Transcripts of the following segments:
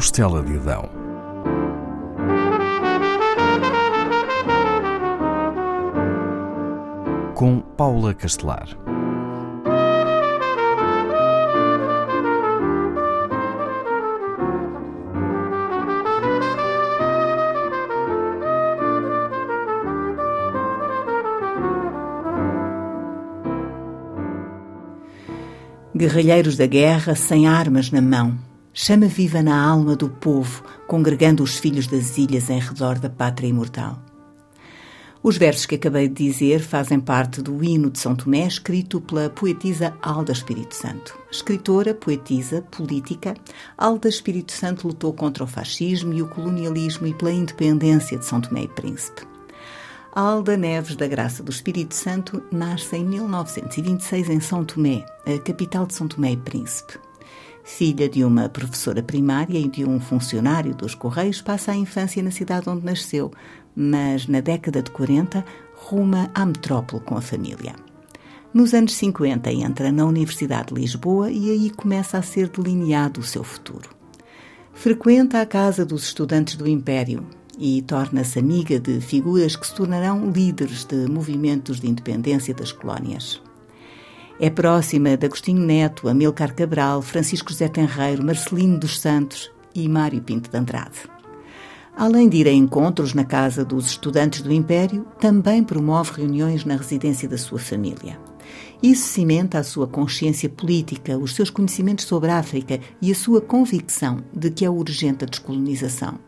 costela de Adão. Com Paula Castelar. Guerrilheiros da guerra sem armas na mão, chama viva na alma do povo, congregando os filhos das ilhas em redor da pátria imortal. Os versos que acabei de dizer fazem parte do hino de São Tomé, escrito pela poetisa Alda Espírito Santo. Escritora, poetisa, política, Alda Espírito Santo lutou contra o fascismo e o colonialismo e pela independência de São Tomé e Príncipe. Alda Neves da Graça do Espírito Santo nasce em 1926 em São Tomé, a capital de São Tomé e Príncipe. Filha de uma professora primária e de um funcionário dos Correios, passa a infância na cidade onde nasceu, mas na década de 40 ruma à metrópole com a família. Nos anos 50 entra na Universidade de Lisboa e aí começa a ser delineado o seu futuro. Frequenta a casa dos estudantes do Império, e torna-se amiga de figuras que se tornarão líderes de movimentos de independência das colónias. É próxima de Agostinho Neto, Amilcar Cabral, Francisco José Tenreiro, Marcelino dos Santos e Mário Pinto de Andrade. Além de ir a encontros na casa dos estudantes do Império, também promove reuniões na residência da sua família. Isso cimenta a sua consciência política, os seus conhecimentos sobre a África e a sua convicção de que é urgente a descolonização.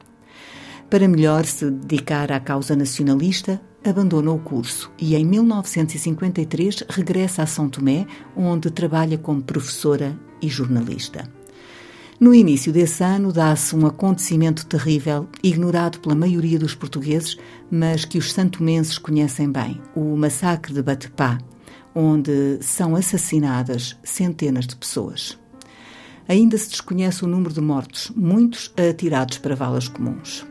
Para melhor se dedicar à causa nacionalista, abandona o curso e em 1953 regressa a São Tomé, onde trabalha como professora e jornalista. No início desse ano dá-se um acontecimento terrível, ignorado pela maioria dos portugueses, mas que os santomenses conhecem bem, o massacre de Batepá, onde são assassinadas centenas de pessoas. Ainda se desconhece o número de mortos, muitos atirados para valas comuns.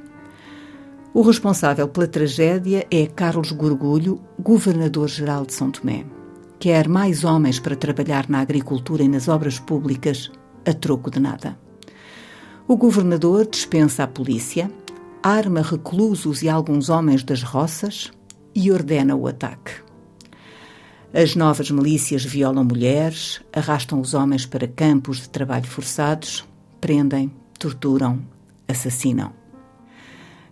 O responsável pela tragédia é Carlos Gorgulho, governador-geral de São Tomé. Quer mais homens para trabalhar na agricultura e nas obras públicas, a troco de nada. O governador dispensa a polícia, arma reclusos e alguns homens das roças e ordena o ataque. As novas milícias violam mulheres, arrastam os homens para campos de trabalho forçados, prendem, torturam, assassinam.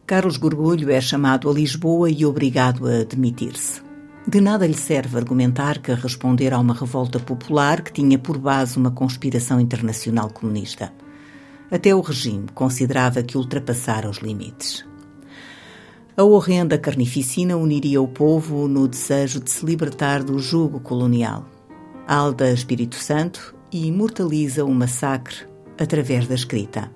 Carlos Gorgulho é chamado a Lisboa e obrigado a demitir-se. De nada lhe serve argumentar que responder a uma revolta popular que tinha por base uma conspiração internacional comunista. Até o regime considerava que ultrapassara os limites. A horrenda carnificina uniria o povo no desejo de se libertar do jugo colonial. Alda Espírito Santo imortaliza o massacre através da escrita.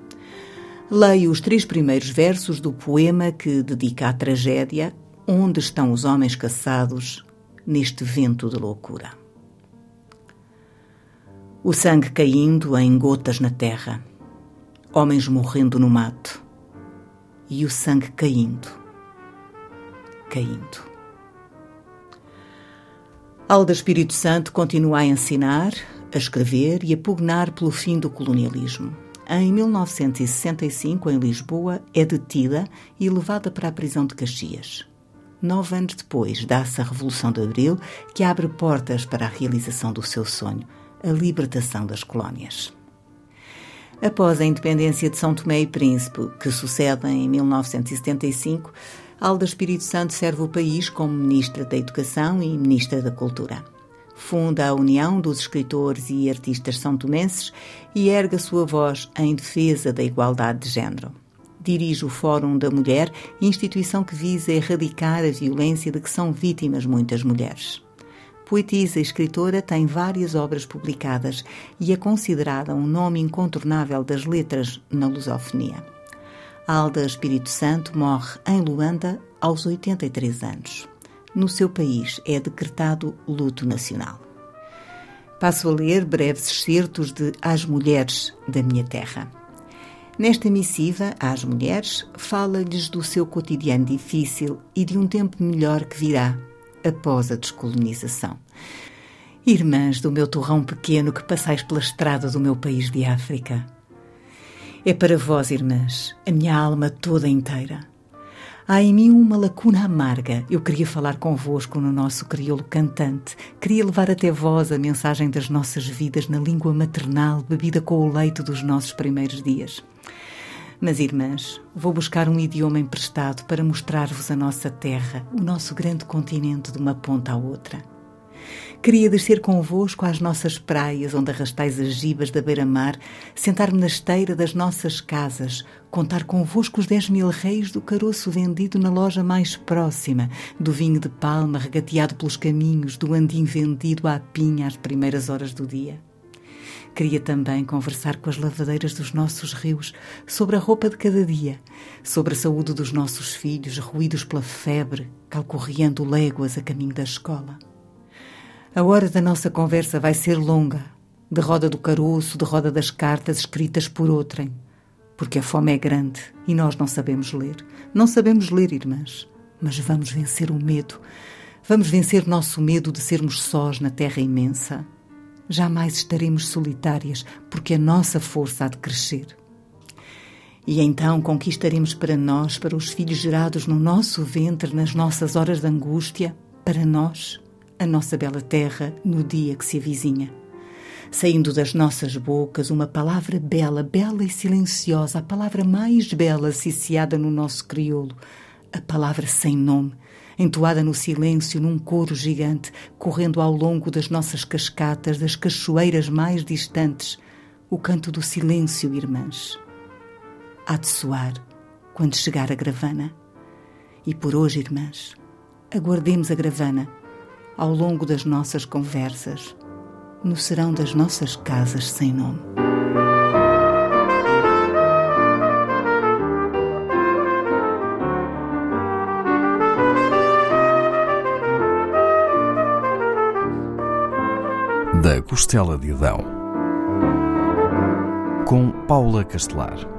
Leio os três primeiros versos do poema que dedica à tragédia Onde estão os homens caçados neste vento de loucura? O sangue caindo em gotas na terra, homens morrendo no mato, e o sangue caindo, caindo. Alda Espírito Santo continua a ensinar, a escrever e a pugnar pelo fim do colonialismo em 1965, em Lisboa, é detida e levada para a prisão de Caxias. Nove anos depois, dá-se a Revolução de Abril, que abre portas para a realização do seu sonho, a libertação das colónias. Após a independência de São Tomé e Príncipe, que sucede em 1975, Alda Espírito Santo serve o país como Ministra da Educação e Ministra da Cultura. Funda a União dos Escritores e Artistas São Tomenses e ergue a sua voz em defesa da igualdade de género. Dirige o Fórum da Mulher, instituição que visa erradicar a violência de que são vítimas muitas mulheres. Poetisa e escritora, tem várias obras publicadas e é considerada um nome incontornável das letras na lusofonia. Alda Espírito Santo morre em Luanda aos 83 anos no seu país é decretado luto nacional. Passo a ler breves excertos de As Mulheres da Minha Terra. Nesta missiva, às mulheres, fala-lhes do seu cotidiano difícil e de um tempo melhor que virá após a descolonização. Irmãs do meu torrão pequeno que passais pela estrada do meu país de África. É para vós, irmãs, a minha alma toda inteira. Há em mim uma lacuna amarga. Eu queria falar convosco no nosso crioulo cantante. Queria levar até vós a mensagem das nossas vidas na língua maternal, bebida com o leite dos nossos primeiros dias. Mas, irmãs, vou buscar um idioma emprestado para mostrar-vos a nossa terra, o nosso grande continente de uma ponta à outra. Queria descer convosco às nossas praias, onde arrastais as gibas da beira-mar, sentar-me na esteira das nossas casas, contar convosco os dez mil reis do caroço vendido na loja mais próxima, do vinho de palma regateado pelos caminhos, do andim vendido à pinha às primeiras horas do dia. Queria também conversar com as lavadeiras dos nossos rios sobre a roupa de cada dia, sobre a saúde dos nossos filhos, ruídos pela febre, calcorreando léguas a caminho da escola. A hora da nossa conversa vai ser longa, de roda do caroço, de roda das cartas escritas por outrem, porque a fome é grande e nós não sabemos ler. Não sabemos ler, irmãs, mas vamos vencer o medo. Vamos vencer nosso medo de sermos sós na terra imensa. Jamais estaremos solitárias, porque a nossa força há de crescer. E então conquistaremos para nós, para os filhos gerados no nosso ventre, nas nossas horas de angústia, para nós, a nossa bela terra no dia que se avizinha. Saindo das nossas bocas uma palavra bela, bela e silenciosa, a palavra mais bela ciciada no nosso crioulo, a palavra sem nome, entoada no silêncio num coro gigante, correndo ao longo das nossas cascatas, das cachoeiras mais distantes, o canto do silêncio, irmãs. Há de soar quando chegar a gravana. E por hoje, irmãs, aguardemos a gravana ao longo das nossas conversas, no serão das nossas casas sem nome. Da Costela de Adão, com Paula Castelar.